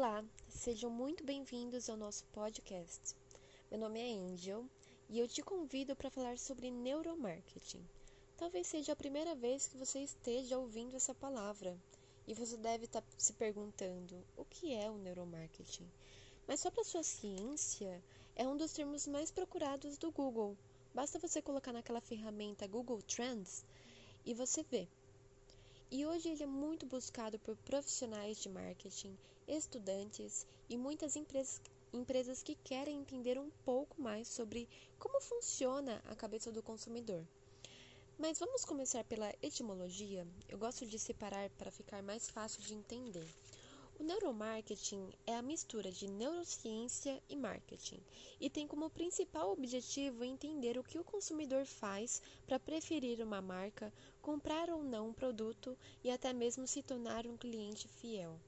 Olá, sejam muito bem-vindos ao nosso podcast. Meu nome é Angel e eu te convido para falar sobre neuromarketing. Talvez seja a primeira vez que você esteja ouvindo essa palavra e você deve estar tá se perguntando o que é o neuromarketing. Mas só para sua ciência, é um dos termos mais procurados do Google. Basta você colocar naquela ferramenta Google Trends e você vê. E hoje ele é muito buscado por profissionais de marketing, estudantes e muitas empresas, empresas que querem entender um pouco mais sobre como funciona a cabeça do consumidor. Mas vamos começar pela etimologia? Eu gosto de separar para ficar mais fácil de entender. O neuromarketing é a mistura de neurociência e marketing e tem como principal objetivo entender o que o consumidor faz para preferir uma marca, comprar ou não um produto e até mesmo se tornar um cliente fiel.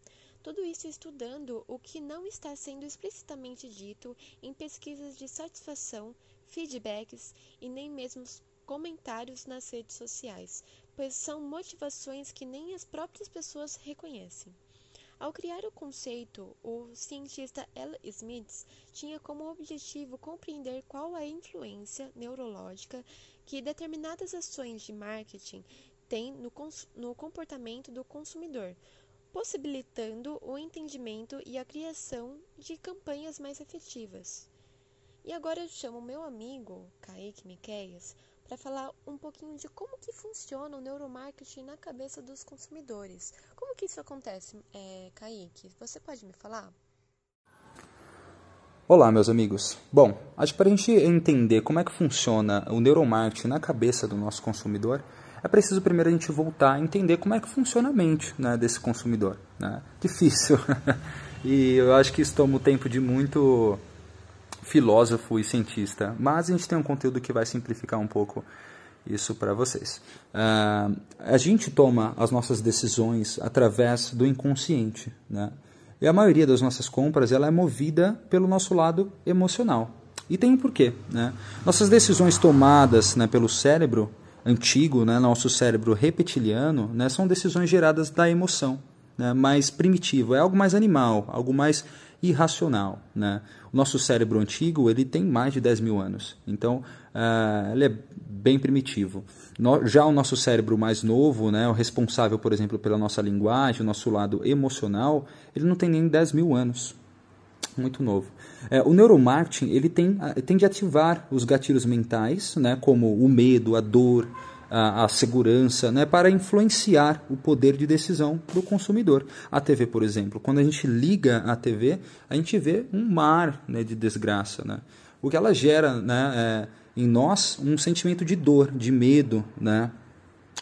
Tudo isso estudando o que não está sendo explicitamente dito em pesquisas de satisfação, feedbacks e nem mesmo comentários nas redes sociais, pois são motivações que nem as próprias pessoas reconhecem. Ao criar o conceito, o cientista L. Smith tinha como objetivo compreender qual a influência neurológica que determinadas ações de marketing têm no, no comportamento do consumidor, possibilitando o entendimento e a criação de campanhas mais efetivas. E agora eu chamo meu amigo, Kaique Miqueias, para falar um pouquinho de como que funciona o neuromarketing na cabeça dos consumidores. Como que isso acontece, é, Kaique? Você pode me falar? Olá, meus amigos. Bom, acho que para a gente entender como é que funciona o neuromarketing na cabeça do nosso consumidor, é preciso primeiro a gente voltar a entender como é que funciona a mente né, desse consumidor. Né? Difícil. e eu acho que isso toma o tempo de muito filósofo e cientista, mas a gente tem um conteúdo que vai simplificar um pouco isso para vocês. Uh, a gente toma as nossas decisões através do inconsciente, né? E a maioria das nossas compras ela é movida pelo nosso lado emocional. E tem um porquê, né? Nossas decisões tomadas né, pelo cérebro antigo, né, nosso cérebro reptiliano, né, são decisões geradas da emoção, né, mais primitivo, é algo mais animal, algo mais irracional. Né? O nosso cérebro antigo ele tem mais de 10 mil anos, então uh, ele é bem primitivo. No, já o nosso cérebro mais novo, né, o responsável, por exemplo, pela nossa linguagem, o nosso lado emocional, ele não tem nem 10 mil anos. Muito novo. É, o neuromarketing ele tem, tem de ativar os gatilhos mentais, né, como o medo, a dor, a, a, segurança, né, para influenciar o poder de decisão do consumidor. A TV, por exemplo, quando a gente liga a TV, a gente vê um mar né, de desgraça. Né? O que ela gera né, é, em nós um sentimento de dor, de medo. Né?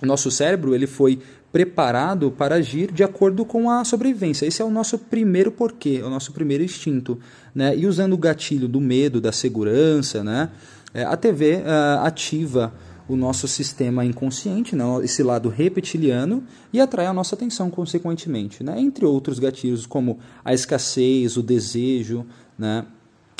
Nosso cérebro ele foi preparado para agir de acordo com a sobrevivência. Esse é o nosso primeiro porquê, é o nosso primeiro instinto. Né? E usando o gatilho do medo, da segurança, né? É, a TV uh, ah, ativa o nosso sistema inconsciente, né, esse lado reptiliano, e atrai a nossa atenção consequentemente. Né, entre outros gatilhos como a escassez, o desejo. Né.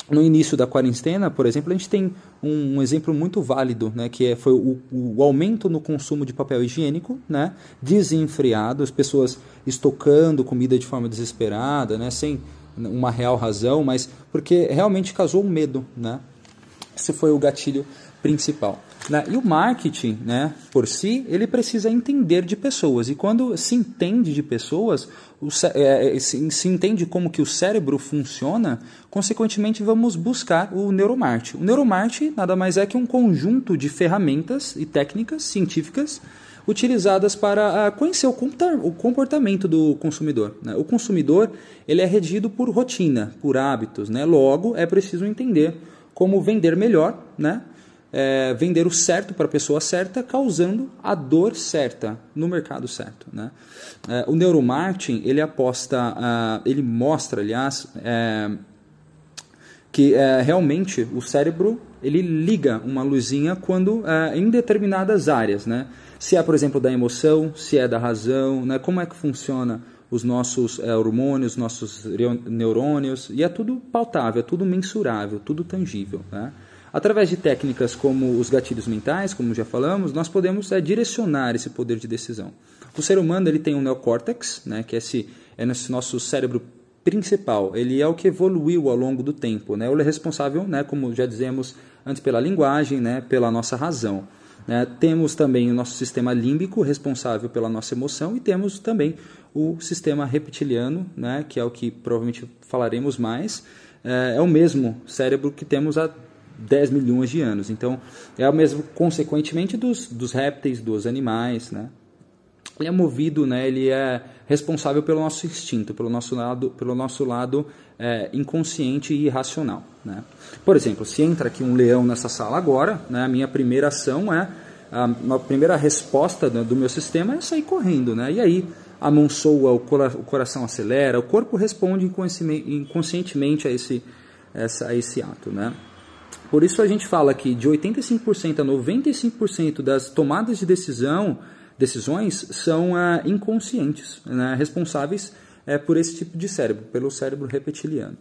No início da quarentena, por exemplo, a gente tem um, um exemplo muito válido, né, que é, foi o, o, aumento no consumo de papel higiênico, né, desenfreado, as pessoas estocando comida de forma desesperada, né, sem uma real razão, mas porque realmente causou um medo. Né. Esse foi o gatilho principal. Né? E o marketing, né, por si, ele precisa entender de pessoas. E quando se entende de pessoas, é, é, se, se, entende como que o cérebro funciona, consequentemente vamos buscar o neuromarketing. O neuromarketing nada mais é que um conjunto de ferramentas e técnicas científicas utilizadas para ah, conhecer o comportamento do consumidor. Né? O consumidor ele é regido por rotina, por hábitos. Né? Logo, é preciso entender como vender melhor, né? É, vender o certo para a pessoa certa, causando a dor certa no mercado certo. Né? É, o neuromarketing ele aposta, uh, ele mostra, aliás, é, que é, realmente o cérebro ele liga uma luzinha quando é, em determinadas áreas, né? Se é, por exemplo, da emoção, se é da razão, né? Como é que funciona os nossos é, hormônios, nossos neurônios, e é tudo pautável, é tudo mensurável, tudo tangível, né? Através de técnicas como os gatilhos mentais, como já falamos, nós podemos é, direcionar esse poder de decisão. O ser humano ele tem um neocórtex, né, que é esse, é nosso cérebro principal, ele é o que evoluiu ao longo do tempo. Né? Ele é responsável, né, como já dizemos antes, pela linguagem, né, pela nossa razão. Né? Temos também o nosso sistema límbico, responsável pela nossa emoção, e temos também o sistema reptiliano, né, que é o que provavelmente falaremos mais. É, é o mesmo cérebro que temos há 10 milhões de anos. Então, é o mesmo, consequentemente, dos, dos répteis, dos animais, né? Ele é movido, né? Ele é responsável pelo nosso instinto, pelo nosso lado, pelo nosso lado é, inconsciente e irracional, né? Por exemplo, se entra aqui um leão nessa sala agora, né? A minha primeira ação é a, primeira resposta do meu sistema é sair correndo, né? E aí a mão soa, o coração acelera, o corpo responde inconscientemente a esse, essa, a esse ato, né? Por isso a gente fala que de 85% a 95% das tomadas de decisão, decisões são ah, inconscientes, né, responsáveis é, por esse tipo de cérebro, pelo cérebro reptiliano.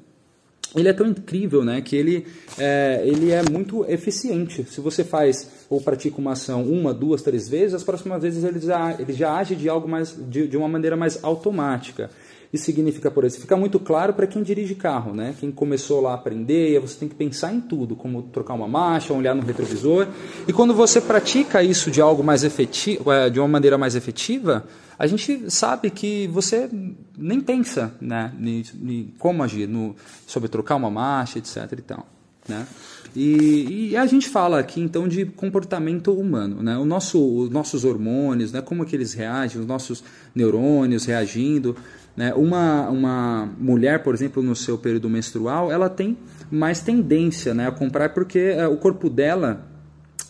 Ele é tão incrível né, que ele é, ele é muito eficiente. Se você faz ou pratica uma ação uma, duas, três vezes, as próximas vezes ele já, ele já age de, algo mais, de, de uma maneira mais automática. Isso significa, por exemplo, fica muito claro para quem dirige carro, né? Quem começou lá a aprender, você tem que pensar em tudo, como trocar uma marcha, olhar no retrovisor. E quando você pratica isso de algo mais efetivo, é, de uma maneira mais efetiva, a gente sabe que você nem pensa, né, em, como agir, no, sobre trocar uma marcha, etc. E tal, né? E, e, a gente fala aqui então de comportamento humano, né? O nosso, os nossos hormônios, né? Como que eles reagem, os nossos neurônios reagindo. Né? Uma, uma mulher, por exemplo, no seu período menstrual, ela tem mais tendência né, a comprar porque é, o corpo dela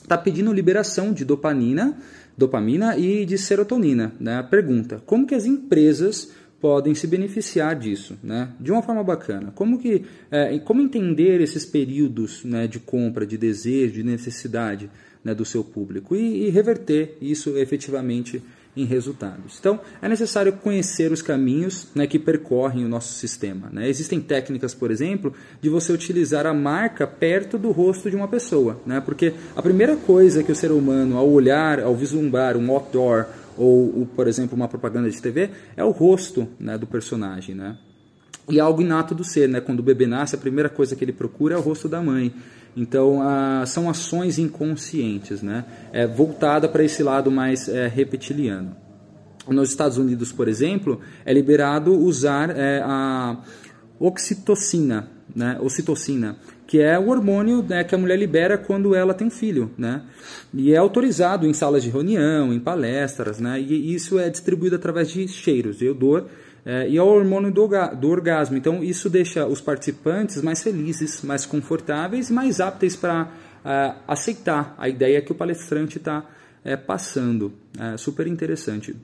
está pedindo liberação de dopamina, dopamina e de serotonina. Né? Pergunta: como que as empresas podem se beneficiar disso, né? De uma forma bacana. Como que, é, como entender esses períodos né, de compra, de desejo, de necessidade né, do seu público e, e reverter isso efetivamente em resultados. Então, é necessário conhecer os caminhos né, que percorrem o nosso sistema. Né? Existem técnicas, por exemplo, de você utilizar a marca perto do rosto de uma pessoa, né? porque a primeira coisa que o ser humano, ao olhar, ao vislumbrar um outdoor ou, por exemplo, uma propaganda de TV, é o rosto né, do personagem. Né? E é algo inato do ser, né? Quando o bebê nasce, a primeira coisa que ele procura é o rosto da mãe. Então, ah, são ações inconscientes, né? É, voltada para esse lado mais é, reptiliano. Nos Estados Unidos, por exemplo, é liberado usar é, a oxitocina, né? Ocitocina, que é o hormônio né, que a mulher libera quando ela tem filho, né? E é autorizado em salas de reunião, em palestras, né? E isso é distribuído através de cheiros, de odor, é, e é o hormônio do, do, orgasmo. Então, isso deixa os participantes mais felizes, mais confortáveis e mais aptos para uh, aceitar a ideia que o palestrante está é, passando. É super interessante.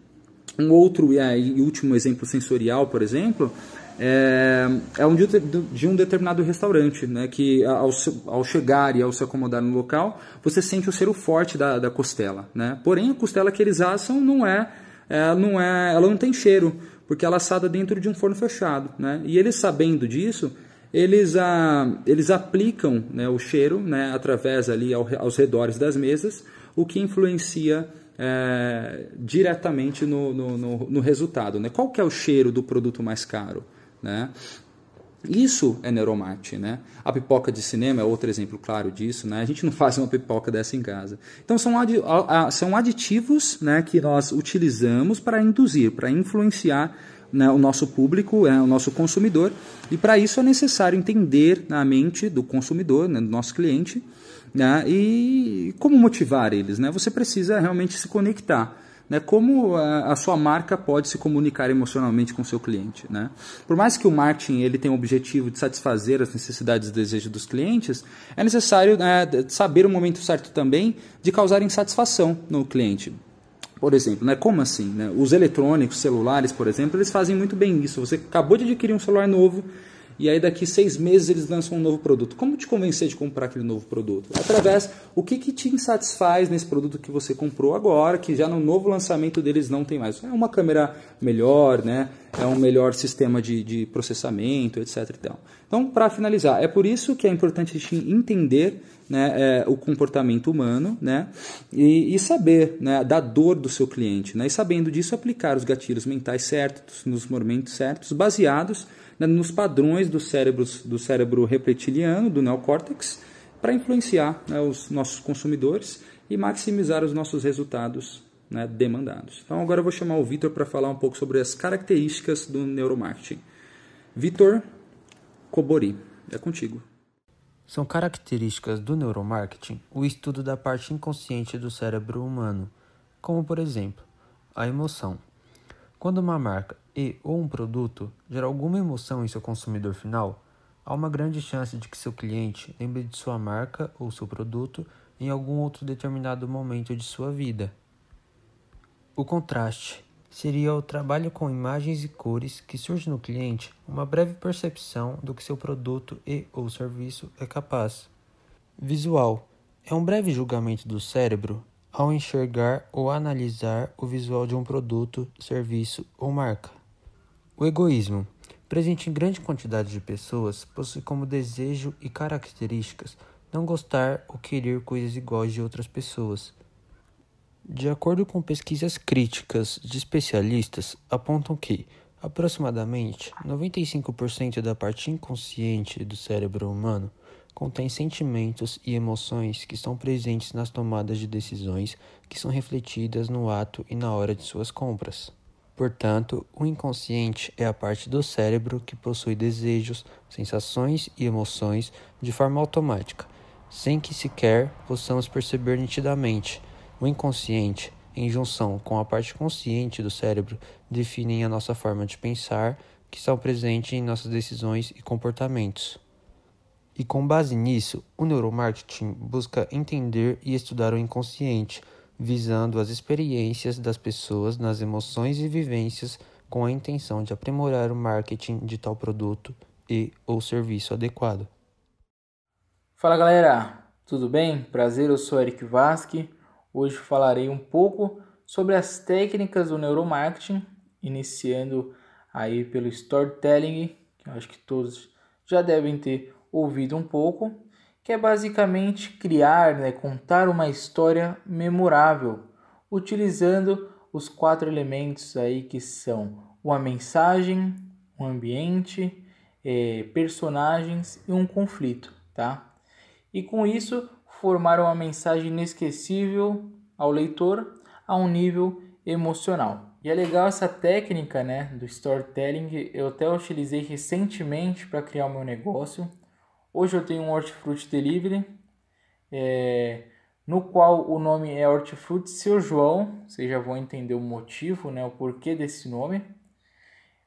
Um outro e último exemplo sensorial, por exemplo, é, é um de, de, um determinado restaurante, né, que ao, ao, chegar e ao se acomodar no local, você sente o cheiro forte da, da costela. Né? Porém, a costela que eles assam não é, é, não é, ela não tem cheiro porque ela é assada dentro de um forno fechado. Né? E eles sabendo disso, eles, ah, eles aplicam né, o cheiro né, através ali ao, aos redores das mesas, o que influencia é, diretamente no, no, no, no, resultado. Né? Qual que é o cheiro do produto mais caro? Né? Isso é neuromarketing, né? A pipoca de cinema é outro exemplo claro disso, né? A gente não faz uma pipoca dessa em casa. Então são, adi são aditivos né, que nós utilizamos para induzir, para influenciar né, o nosso público, é, o nosso consumidor, e para isso é necessário entender na mente do consumidor, né, do nosso cliente, né, e como motivar eles. Né? Você precisa realmente se conectar né, como a, sua marca pode se comunicar emocionalmente com o seu cliente. Né? Por mais que o marketing ele tenha o objetivo de satisfazer as necessidades e desejos dos clientes, é necessário né, saber o momento certo também de causar insatisfação no cliente. Por exemplo, né, como assim? Né? Os eletrônicos, celulares, por exemplo, eles fazem muito bem isso. Você acabou de adquirir um celular novo, e aí daqui seis meses eles lançam um novo produto. Como te convencer de comprar aquele novo produto? Através, o que, que te insatisfaz nesse produto que você comprou agora, que já no novo lançamento deles não tem mais? É uma câmera melhor, né? é um melhor sistema de, de processamento, etc. Então, para finalizar, é por isso que é importante a gente entender né, é, o comportamento humano né, e, e, saber né, da dor do seu cliente. Né, e sabendo disso, aplicar os gatilhos mentais certos, nos momentos certos, baseados nos padrões do cérebro, do cérebro reptiliano, do neocórtex, para influenciar né, os nossos consumidores e maximizar os nossos resultados né, demandados. Então agora eu vou chamar o Vitor para falar um pouco sobre as características do neuromarketing. Vitor Cobori, é contigo. São características do neuromarketing o estudo da parte inconsciente do cérebro humano, como por exemplo, a emoção. Quando uma marca e ou um produto gera alguma emoção em seu consumidor final, há uma grande chance de que seu cliente lembre de sua marca ou seu produto em algum outro determinado momento de sua vida. O contraste seria o trabalho com imagens e cores que surge no cliente uma breve percepção do que seu produto e ou serviço é capaz. Visual é um breve julgamento do cérebro ao enxergar ou analisar o visual de um produto, serviço ou marca. O egoísmo, presente em grande quantidade de pessoas, possui como desejo e características não gostar ou querer coisas iguais de outras pessoas de acordo com pesquisas críticas de especialistas, apontam que aproximadamente 95% da parte inconsciente do cérebro humano contém sentimentos e emoções que estão presentes nas tomadas de decisões que são refletidas no ato e na hora de suas compras. Portanto, o inconsciente é a parte do cérebro que possui desejos, sensações e emoções de forma automática, sem que sequer possamos perceber nitidamente o inconsciente, em junção com a parte consciente do cérebro, definem a nossa forma de pensar, que estão presentes em nossas decisões e comportamentos. E com base nisso, o neuromarketing busca entender e estudar o inconsciente, visando as experiências das pessoas nas emoções e vivências com a intenção de aprimorar o marketing de tal produto e ou serviço adequado. Fala galera, tudo bem? Prazer, eu sou Eric Vasque. Hoje falarei um pouco sobre as técnicas do neuromarketing, iniciando aí pelo storytelling, que eu acho que todos já devem ter ouvido um pouco, que é basicamente criar, né, contar uma história memorável, utilizando os quatro elementos aí que são uma mensagem, um ambiente, é, personagens e um conflito, tá? E com isso formar uma mensagem inesquecível ao leitor a um nível emocional. E é legal essa técnica né, do storytelling, eu até utilizei recentemente para criar o meu negócio. Hoje eu tenho um Hortifruti Delivery, é, no qual o nome é Hortifruti Seu João, vocês já vão entender o motivo, né, o porquê desse nome.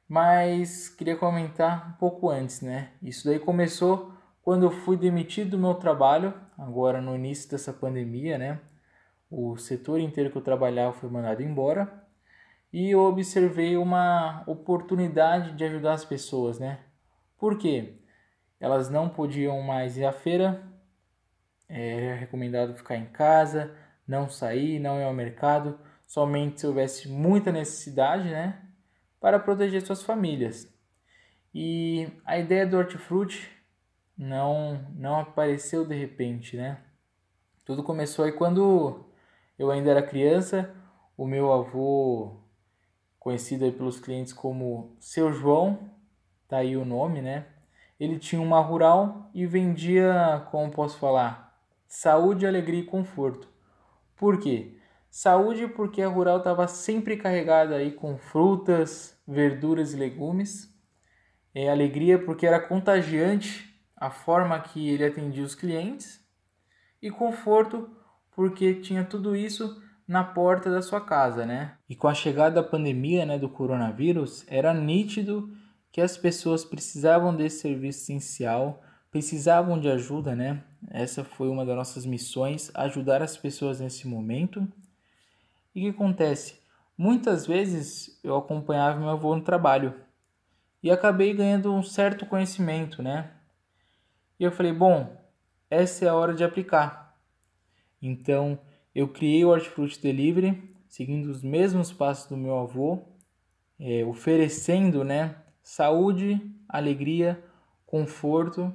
Mas queria comentar um pouco antes, né? Isso daí começou quando eu fui demitido do meu trabalho, agora no início dessa pandemia, né? O setor inteiro que eu trabalhava foi mandado embora e eu observei uma oportunidade de ajudar as pessoas, né? Por quê? Elas não podiam mais ir à feira, era recomendado ficar em casa, não sair, não ir ao mercado, somente se houvesse muita necessidade, né? Para proteger suas famílias. E a ideia do hortifruti não não apareceu de repente, né? Tudo começou aí quando eu ainda era criança, o meu avô, conhecido aí pelos clientes como Seu João, tá aí o nome, né? Ele tinha uma rural e vendia, como posso falar, saúde, alegria e conforto. Por quê? Saúde porque a rural estava sempre carregada aí com frutas, verduras e legumes. É alegria porque era contagiante a forma que ele atendia os clientes e conforto porque tinha tudo isso na porta da sua casa, né? E com a chegada da pandemia, né, do coronavírus, era nítido que as pessoas precisavam desse serviço essencial, precisavam de ajuda, né? Essa foi uma das nossas missões, ajudar as pessoas nesse momento. E o que acontece? Muitas vezes eu acompanhava meu avô no trabalho e acabei ganhando um certo conhecimento, né? E eu falei, bom, essa é a hora de aplicar. Então, eu criei o Hortifruti Delivery, seguindo os mesmos passos do meu avô, é, oferecendo né, saúde, alegria, conforto.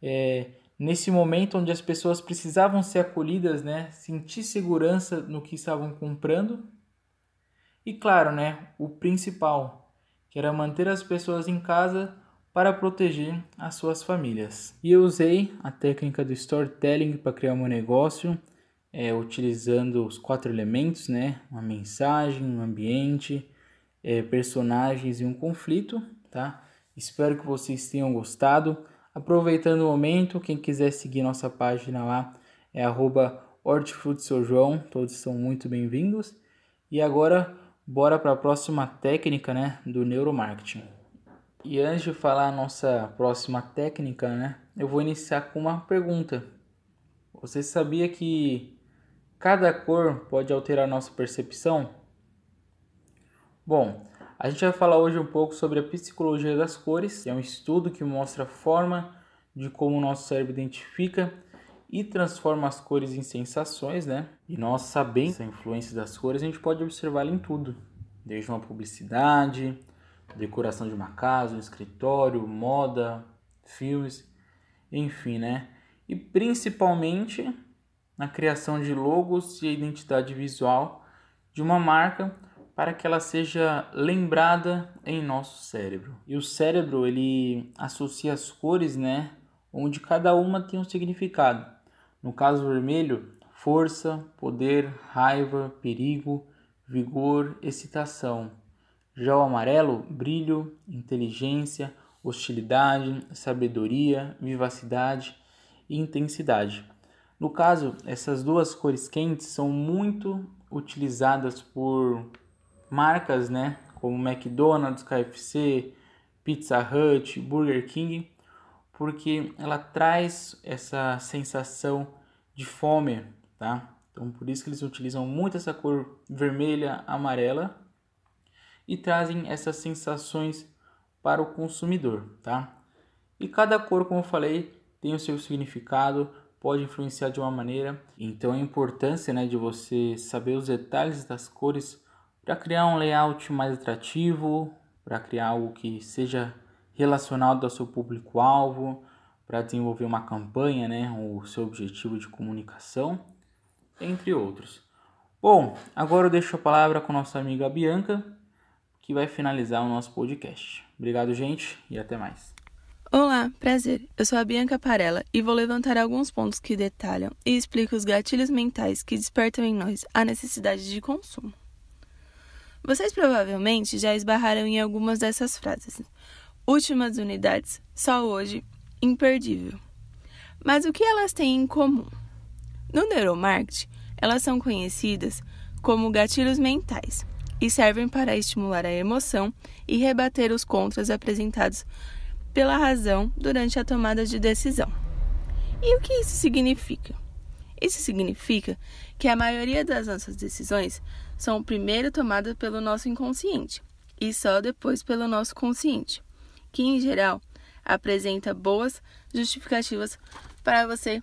É, nesse momento onde as pessoas precisavam ser acolhidas, né, sentir segurança no que estavam comprando. E claro, né, o principal, que era manter as pessoas em casa para proteger as suas famílias. E eu usei a técnica do storytelling para criar um negócio, é, utilizando os quatro elementos, né? Uma mensagem, um ambiente, é, personagens e um conflito, tá? Espero que vocês tenham gostado. Aproveitando o momento, quem quiser seguir nossa página lá é arroba João, todos são muito bem-vindos. E agora, bora para a próxima técnica né, do neuromarketing. E antes de falar a nossa próxima técnica, né, eu vou iniciar com uma pergunta. Você sabia que cada cor pode alterar nossa percepção? Bom, a gente vai falar hoje um pouco sobre a psicologia das cores, que é um estudo que mostra a forma de como o nosso cérebro identifica e transforma as cores em sensações, né? E nós sabendo essa influência das cores, a gente pode observá-la em tudo, desde uma publicidade, decoração de uma casa, um escritório, moda, filmes, enfim, né? E principalmente na criação de logos e identidade visual de uma marca para que ela seja lembrada em nosso cérebro. E o cérebro ele associa as cores, né, onde cada uma tem um significado. No caso vermelho, força, poder, raiva, perigo, vigor, excitação. Já o amarelo, brilho, inteligência, hostilidade, sabedoria, vivacidade e intensidade. No caso, essas duas cores quentes são muito utilizadas por marcas, né, como McDonald's, KFC, Pizza Hut, Burger King, porque ela traz essa sensação de fome, tá? Então por isso que eles utilizam muito essa cor vermelha, amarela e trazem essas sensações para o consumidor, tá? E cada cor, como eu falei, tem o seu significado, pode influenciar de uma maneira. Então a importância, né, de você saber os detalhes das cores para criar um layout mais atrativo, para criar algo que seja relacionado ao seu público-alvo, para desenvolver uma campanha, né, o seu objetivo de comunicação, entre outros. Bom, agora eu deixo a palavra com nossa amiga Bianca, que vai finalizar o nosso podcast. Obrigado, gente, e até mais. Olá, prazer. Eu sou a Bianca Parella e vou levantar alguns pontos que detalham e explicam os gatilhos mentais que despertam em nós a necessidade de consumo. Vocês provavelmente já esbarraram em algumas dessas frases. Últimas unidades, só hoje, imperdível. Mas o que elas têm em comum? No neuromarketing, elas são conhecidas como gatilhos mentais e servem para estimular a emoção e rebater os contras apresentados pela razão durante a tomada de decisão. E o que isso significa? Isso significa que a maioria das nossas decisões são primeiro tomadas pelo nosso inconsciente e só depois pelo nosso consciente, que em geral apresenta boas justificativas para você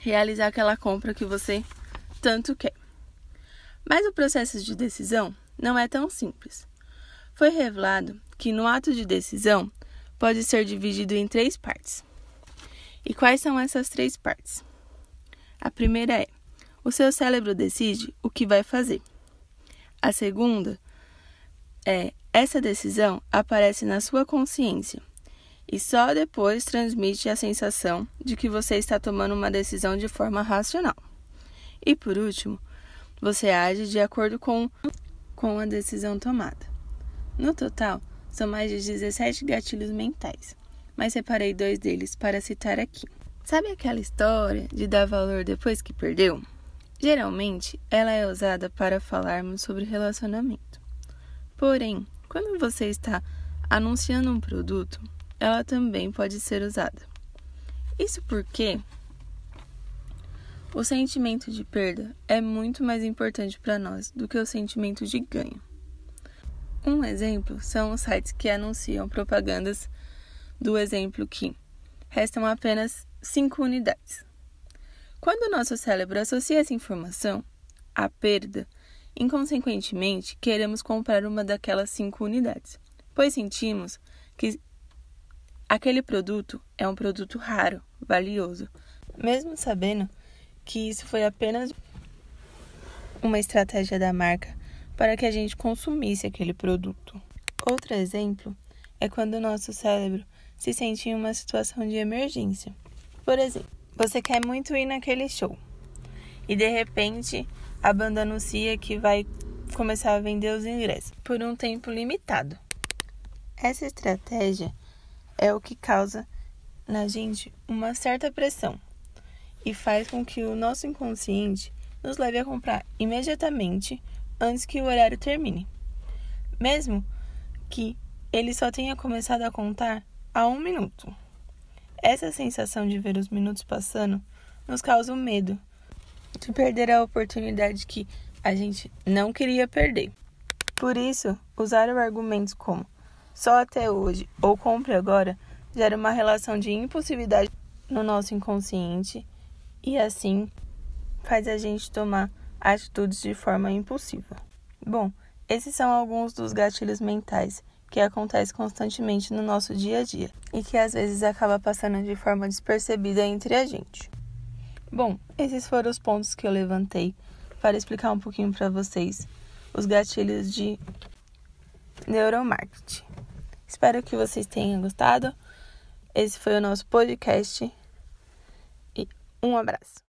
realizar aquela compra que você tanto quer. Mas o processo de decisão não é tão simples. Foi revelado que no ato de decisão pode ser dividido em três partes. E quais são essas três partes? A primeira é: o seu cérebro decide o que vai fazer. A segunda é: essa decisão aparece na sua consciência e só depois transmite a sensação de que você está tomando uma decisão de forma racional. E por último, você age de acordo com, com a decisão tomada. No total, são mais de 17 gatilhos mentais, mas separei dois deles para citar aqui. Sabe aquela história de dar valor depois que perdeu? Geralmente, ela é usada para falarmos sobre relacionamento. Porém, quando você está anunciando um produto, ela também pode ser usada. Isso porque o sentimento de perda é muito mais importante para nós do que o sentimento de ganho. Um exemplo são os sites que anunciam propagandas do exemplo que restam apenas 5 unidades. Quando o nosso cérebro associa essa informação à perda, inconsequentemente queremos comprar uma daquelas cinco unidades, pois sentimos que aquele produto é um produto raro, valioso, mesmo sabendo que isso foi apenas uma estratégia da marca para que a gente consumisse aquele produto. Outro exemplo é quando o nosso cérebro se sente em uma situação de emergência. Por exemplo, você quer muito ir naquele show e de repente a banda anuncia que vai começar a vender os ingressos por um tempo limitado. Essa estratégia é o que causa na gente uma certa pressão e faz com que o nosso inconsciente nos leve a comprar imediatamente antes que o horário termine, mesmo que ele só tenha começado a contar há um minuto. Essa sensação de ver os minutos passando nos causa o medo de perder a oportunidade que a gente não queria perder. Por isso, usar argumentos como só até hoje ou compre agora gera uma relação de impossibilidade no nosso inconsciente e assim faz a gente tomar atitudes de forma impulsiva. Bom, esses são alguns dos gatilhos mentais que acontecem constantemente no nosso dia a dia e que às vezes acaba passando de forma despercebida entre a gente. Bom, esses foram os pontos que eu levantei para explicar um pouquinho para vocês os gatilhos de neuromarketing. Espero que vocês tenham gostado. Esse foi o nosso podcast e um abraço.